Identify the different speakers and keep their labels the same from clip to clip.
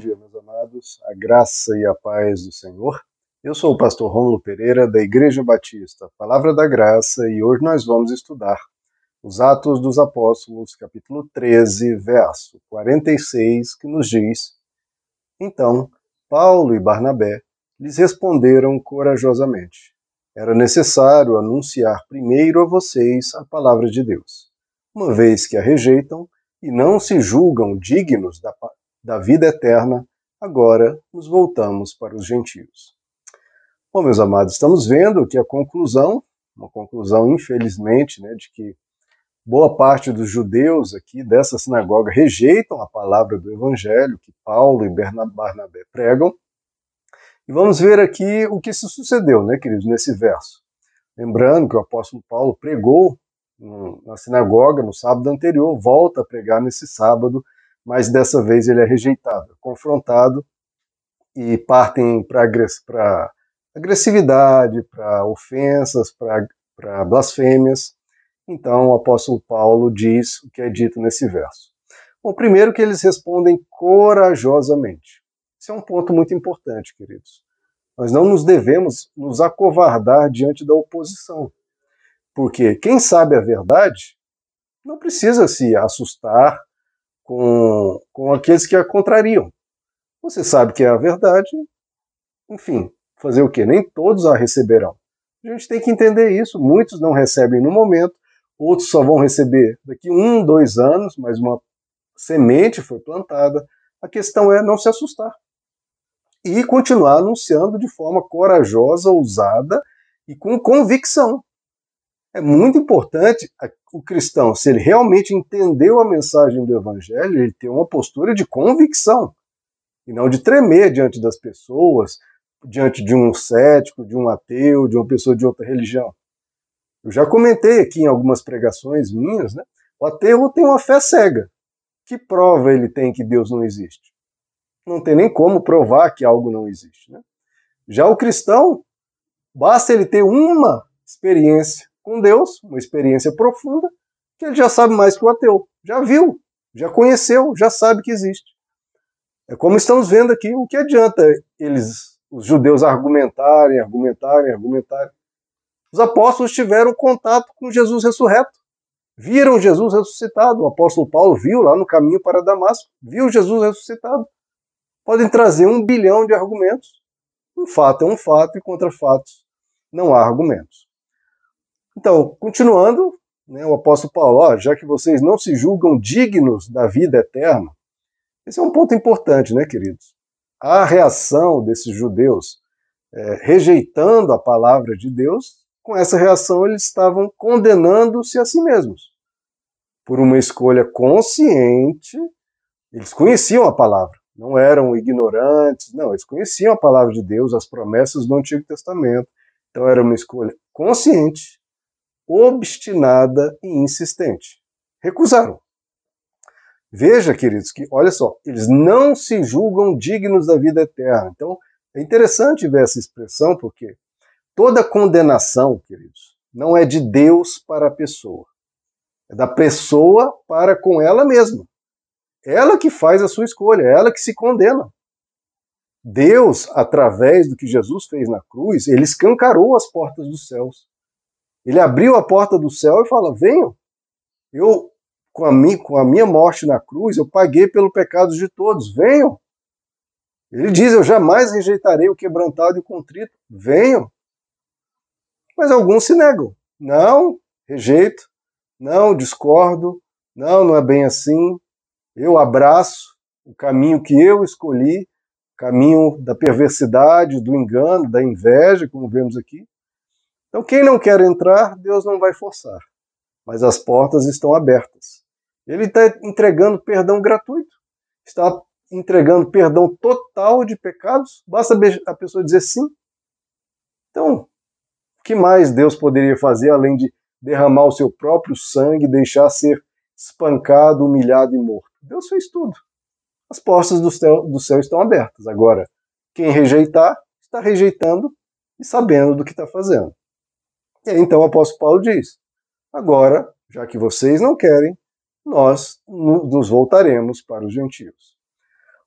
Speaker 1: dia, meus amados, a graça e a paz do Senhor. Eu sou o pastor Rômulo Pereira, da Igreja Batista, Palavra da Graça, e hoje nós vamos estudar os Atos dos Apóstolos, capítulo 13, verso 46, que nos diz: Então, Paulo e Barnabé lhes responderam corajosamente: Era necessário anunciar primeiro a vocês a palavra de Deus. Uma vez que a rejeitam, e não se julgam dignos da, da vida eterna, agora nos voltamos para os gentios. Bom, meus amados, estamos vendo que a conclusão, uma conclusão, infelizmente, né, de que boa parte dos judeus aqui dessa sinagoga rejeitam a palavra do Evangelho que Paulo e Barnabé pregam. E vamos ver aqui o que se sucedeu, né, queridos, nesse verso. Lembrando que o apóstolo Paulo pregou na sinagoga no sábado anterior, volta a pregar nesse sábado, mas dessa vez ele é rejeitado, confrontado e partem para agressividade, para ofensas, para blasfêmias. Então o apóstolo Paulo diz o que é dito nesse verso. Bom, primeiro que eles respondem corajosamente. Esse é um ponto muito importante, queridos. Nós não nos devemos nos acovardar diante da oposição. Porque quem sabe a verdade não precisa se assustar com, com aqueles que a contrariam. Você sabe que é a verdade, enfim, fazer o quê? Nem todos a receberão. A gente tem que entender isso. Muitos não recebem no momento, outros só vão receber daqui um, dois anos, mas uma semente foi plantada. A questão é não se assustar e continuar anunciando de forma corajosa, ousada e com convicção. É muito importante o cristão, se ele realmente entendeu a mensagem do evangelho, ele ter uma postura de convicção e não de tremer diante das pessoas, diante de um cético, de um ateu, de uma pessoa de outra religião. Eu já comentei aqui em algumas pregações minhas, né? O ateu tem uma fé cega. Que prova ele tem que Deus não existe? Não tem nem como provar que algo não existe. Né? Já o cristão, basta ele ter uma experiência com Deus, uma experiência profunda, que ele já sabe mais que o ateu. Já viu, já conheceu, já sabe que existe. É como estamos vendo aqui, o que adianta eles, os judeus, argumentarem, argumentarem, argumentarem. Os apóstolos tiveram contato com Jesus ressurreto. Viram Jesus ressuscitado. O apóstolo Paulo viu lá no caminho para Damasco. Viu Jesus ressuscitado. Podem trazer um bilhão de argumentos. Um fato é um fato e contra fatos não há argumentos. Então, continuando, né, o apóstolo Paulo, ó, já que vocês não se julgam dignos da vida eterna, esse é um ponto importante, né, queridos? A reação desses judeus é, rejeitando a palavra de Deus, com essa reação eles estavam condenando-se a si mesmos. Por uma escolha consciente, eles conheciam a palavra, não eram ignorantes, não, eles conheciam a palavra de Deus, as promessas do Antigo Testamento. Então era uma escolha consciente obstinada e insistente. Recusaram. Veja, queridos, que olha só, eles não se julgam dignos da vida eterna. Então, é interessante ver essa expressão, porque toda condenação, queridos, não é de Deus para a pessoa. É da pessoa para com ela mesma. Ela que faz a sua escolha, é ela que se condena. Deus, através do que Jesus fez na cruz, ele escancarou as portas dos céus. Ele abriu a porta do céu e fala: Venham, eu, com a, minha, com a minha morte na cruz, eu paguei pelo pecado de todos, venham. Ele diz: Eu jamais rejeitarei o quebrantado e o contrito, venham. Mas alguns se negam. Não, rejeito, não, discordo, não, não é bem assim. Eu abraço o caminho que eu escolhi, caminho da perversidade, do engano, da inveja, como vemos aqui. Então, quem não quer entrar, Deus não vai forçar, mas as portas estão abertas. Ele está entregando perdão gratuito, está entregando perdão total de pecados, basta a pessoa dizer sim. Então, o que mais Deus poderia fazer além de derramar o seu próprio sangue, deixar ser espancado, humilhado e morto? Deus fez tudo. As portas do céu, do céu estão abertas. Agora, quem rejeitar, está rejeitando e sabendo do que está fazendo. Então o apóstolo Paulo diz: agora, já que vocês não querem, nós nos voltaremos para os gentios.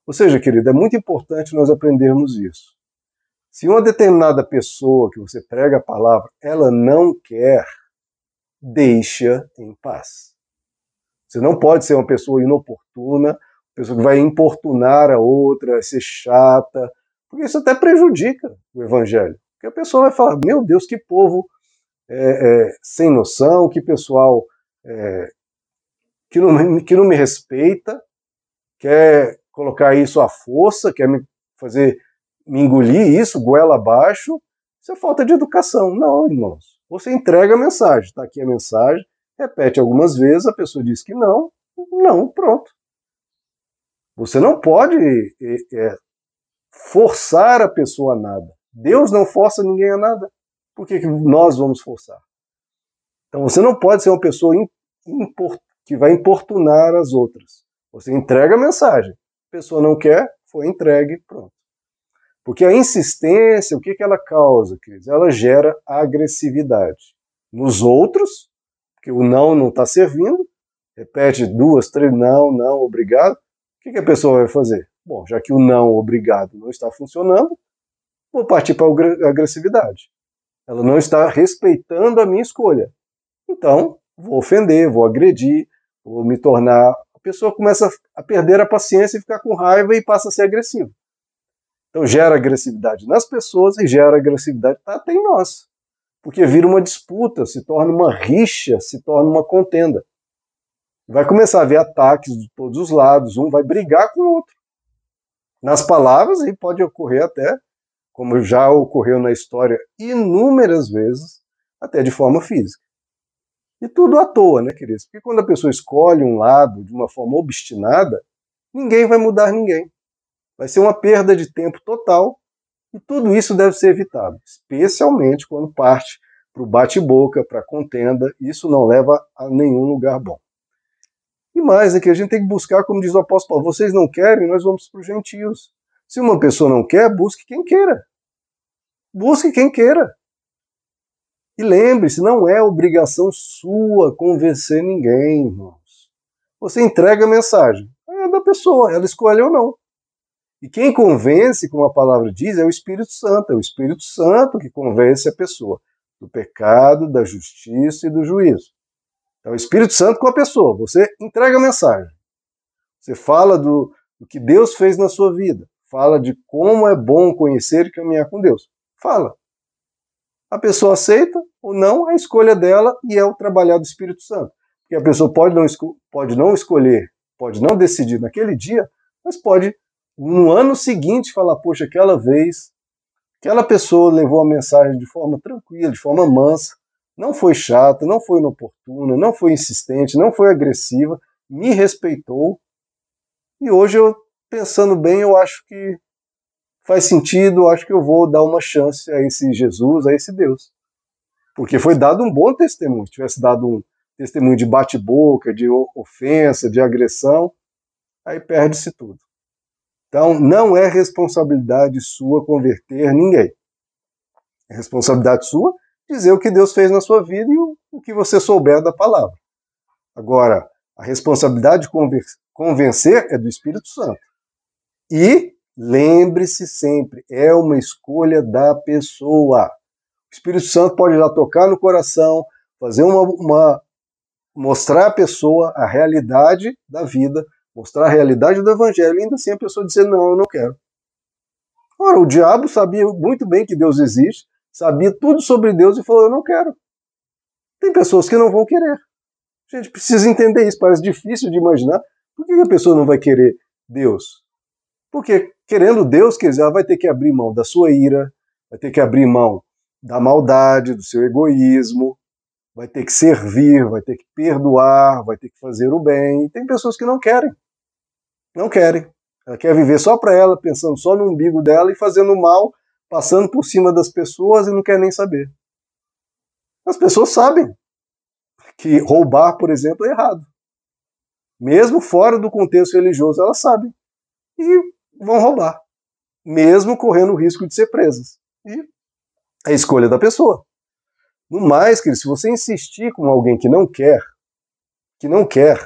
Speaker 1: Ou seja, querido, é muito importante nós aprendermos isso. Se uma determinada pessoa que você prega a palavra, ela não quer, deixa em paz. Você não pode ser uma pessoa inoportuna, pessoa que vai importunar a outra, ser chata, porque isso até prejudica o evangelho. Porque a pessoa vai falar: meu Deus, que povo é, é, sem noção, que pessoal é, que, não, que não me respeita, quer colocar isso à força, quer me fazer me engolir isso, goela abaixo. Isso é falta de educação. Não, irmãos. Você entrega a mensagem, está aqui a mensagem, repete algumas vezes, a pessoa diz que não, não, pronto. Você não pode é, é, forçar a pessoa a nada. Deus não força ninguém a nada. Por que, que nós vamos forçar? Então você não pode ser uma pessoa que vai importunar as outras. Você entrega a mensagem. A pessoa não quer, foi entregue, pronto. Porque a insistência, o que, que ela causa, Cris? Ela gera agressividade. Nos outros, que o não não está servindo, repete duas, três, não, não, obrigado. O que, que a pessoa vai fazer? Bom, já que o não, obrigado, não está funcionando, vou partir para a agressividade. Ela não está respeitando a minha escolha. Então, vou ofender, vou agredir, vou me tornar. A pessoa começa a perder a paciência e ficar com raiva e passa a ser agressiva. Então, gera agressividade nas pessoas e gera agressividade até em nós. Porque vira uma disputa, se torna uma rixa, se torna uma contenda. Vai começar a haver ataques de todos os lados, um vai brigar com o outro. Nas palavras, e pode ocorrer até como já ocorreu na história inúmeras vezes, até de forma física. E tudo à toa, né, queridos? Porque quando a pessoa escolhe um lado de uma forma obstinada, ninguém vai mudar ninguém. Vai ser uma perda de tempo total e tudo isso deve ser evitado, especialmente quando parte para o bate-boca, para a contenda. Isso não leva a nenhum lugar bom. E mais, é que a gente tem que buscar, como diz o apóstolo Paulo, vocês não querem, nós vamos para os gentios. Se uma pessoa não quer, busque quem queira. Busque quem queira. E lembre-se, não é obrigação sua convencer ninguém, irmãos. Você entrega a mensagem. É da pessoa, ela escolhe ou não. E quem convence, como a palavra diz, é o Espírito Santo. É o Espírito Santo que convence a pessoa do pecado, da justiça e do juízo. Então, o Espírito Santo com a pessoa. Você entrega a mensagem. Você fala do, do que Deus fez na sua vida fala de como é bom conhecer e caminhar com Deus. Fala. A pessoa aceita ou não, a escolha dela e é o trabalhar do Espírito Santo. Porque a pessoa pode não, pode não escolher, pode não decidir naquele dia, mas pode no ano seguinte falar: Poxa, aquela vez, aquela pessoa levou a mensagem de forma tranquila, de forma mansa, não foi chata, não foi inoportuna, não foi insistente, não foi agressiva, me respeitou. E hoje eu pensando bem, eu acho que faz sentido, acho que eu vou dar uma chance a esse Jesus, a esse Deus. Porque foi dado um bom testemunho. Se tivesse dado um testemunho de bate-boca, de ofensa, de agressão, aí perde-se tudo. Então, não é responsabilidade sua converter ninguém. É responsabilidade sua dizer o que Deus fez na sua vida e o, que você souber da palavra. Agora, a responsabilidade de convencer é do Espírito Santo. E lembre-se sempre, é uma escolha da pessoa. O Espírito Santo pode já tocar no coração, fazer uma, uma mostrar à pessoa a realidade da vida, mostrar a realidade do evangelho, e ainda assim a pessoa dizer não, eu não quero. Ora, o diabo sabia muito bem que Deus existe, sabia tudo sobre Deus e falou: Eu não quero. Tem pessoas que não vão querer. A gente precisa entender isso, parece difícil de imaginar. Por que a pessoa não vai querer Deus? Porque, querendo Deus, quer dizer, ela vai ter que abrir mão da sua ira, vai ter que abrir mão da maldade, do seu egoísmo, vai ter que servir, vai ter que perdoar, vai ter que fazer o bem. E tem pessoas que não querem. Não querem. Ela quer viver só para ela, pensando só no umbigo dela e fazendo mal, passando por cima das pessoas e não quer nem saber. As pessoas sabem que roubar, por exemplo, é errado. Mesmo fora do contexto religioso, elas sabem. E vão roubar, mesmo correndo o risco de ser presas. E é a escolha da pessoa. No mais, querido, se você insistir com alguém que não quer, que não quer,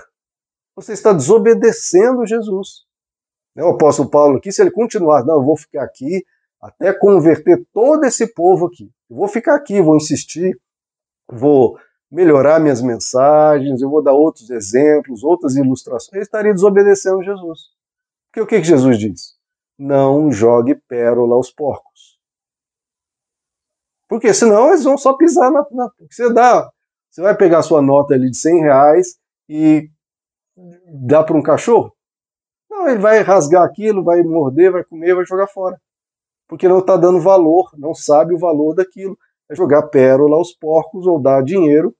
Speaker 1: você está desobedecendo Jesus. Né, o apóstolo Paulo aqui, se ele continuar, não, eu vou ficar aqui até converter todo esse povo aqui. Eu vou ficar aqui, vou insistir, vou melhorar minhas mensagens, eu vou dar outros exemplos, outras ilustrações. Ele estaria desobedecendo Jesus. Porque o que, que Jesus diz? Não jogue pérola aos porcos. Porque senão eles vão só pisar na. na você dá. Você vai pegar sua nota ali de 100 reais e dá para um cachorro? Não, ele vai rasgar aquilo, vai morder, vai comer, vai jogar fora. Porque não está dando valor, não sabe o valor daquilo. É jogar pérola aos porcos ou dar dinheiro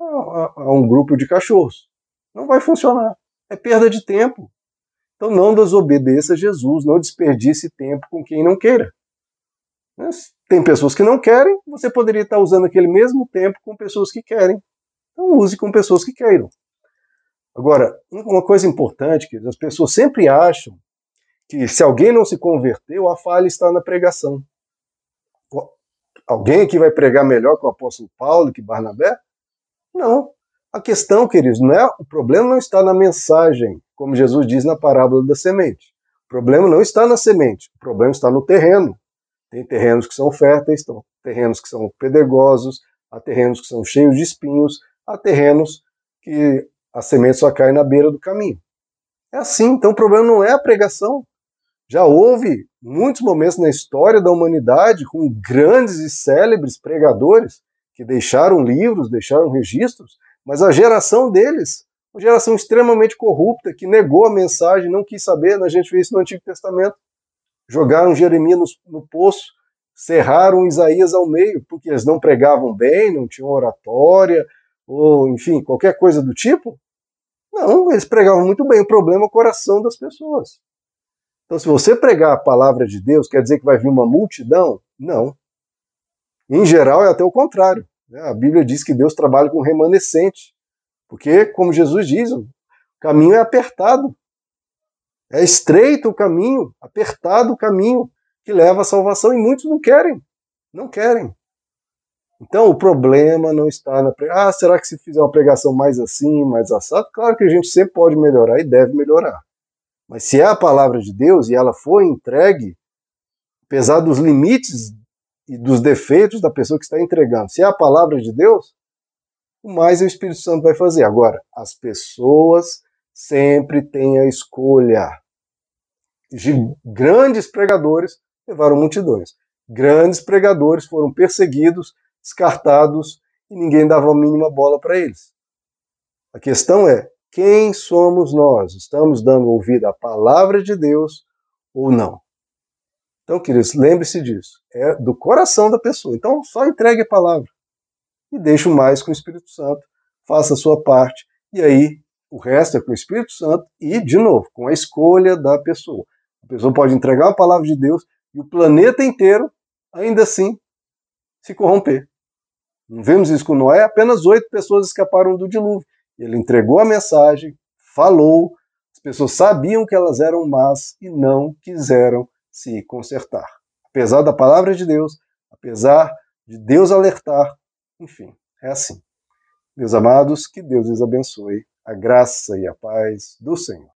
Speaker 1: a, a, a um grupo de cachorros. Não vai funcionar. É perda de tempo. Então não desobedeça a Jesus, não desperdice tempo com quem não queira. Tem pessoas que não querem, você poderia estar usando aquele mesmo tempo com pessoas que querem. Então use com pessoas que queiram. Agora, uma coisa importante, que as pessoas sempre acham que se alguém não se converteu, a falha está na pregação. Alguém aqui vai pregar melhor que o apóstolo Paulo, que Barnabé? Não. A questão, queridos, não é, o problema não está na mensagem, como Jesus diz na parábola da semente. O problema não está na semente, o problema está no terreno. Tem terrenos que são férteis, terrenos que são pedregosos, há terrenos que são cheios de espinhos, há terrenos que a semente só cai na beira do caminho. É assim, então o problema não é a pregação. Já houve muitos momentos na história da humanidade com grandes e célebres pregadores que deixaram livros, deixaram registros, mas a geração deles, uma geração extremamente corrupta, que negou a mensagem, não quis saber, a gente vê isso no Antigo Testamento. Jogaram Jeremias no, no poço, cerraram Isaías ao meio, porque eles não pregavam bem, não tinham oratória, ou enfim, qualquer coisa do tipo. Não, eles pregavam muito bem. O problema é o coração das pessoas. Então, se você pregar a palavra de Deus, quer dizer que vai vir uma multidão? Não. Em geral, é até o contrário. Né? A Bíblia diz que Deus trabalha com remanescente. Porque, como Jesus diz, o caminho é apertado. É estreito o caminho, apertado o caminho que leva à salvação, e muitos não querem. Não querem. Então o problema não está na. Ah, será que se fizer uma pregação mais assim, mais assado? Claro que a gente sempre pode melhorar e deve melhorar. Mas se é a palavra de Deus e ela foi entregue, apesar dos limites e dos defeitos da pessoa que está entregando, se é a palavra de Deus, o mais o Espírito Santo vai fazer. Agora, as pessoas sempre têm a escolha. De grandes pregadores levaram multidões. Grandes pregadores foram perseguidos descartados e ninguém dava a mínima bola para eles. A questão é: quem somos nós? Estamos dando ouvido à palavra de Deus ou não? Então, queridos, lembre-se disso. É do coração da pessoa. Então, só entregue a palavra e deixe o mais com o Espírito Santo. Faça a sua parte. E aí, o resto é com o Espírito Santo e, de novo, com a escolha da pessoa. A pessoa pode entregar a palavra de Deus e o planeta inteiro, ainda assim, se corromper. Não vemos isso com Noé, apenas oito pessoas escaparam do dilúvio. Ele entregou a mensagem, falou, as pessoas sabiam que elas eram más e não quiseram se consertar. Apesar da palavra de Deus, apesar de Deus alertar, enfim, é assim. Meus amados, que Deus os abençoe, a graça e a paz do Senhor.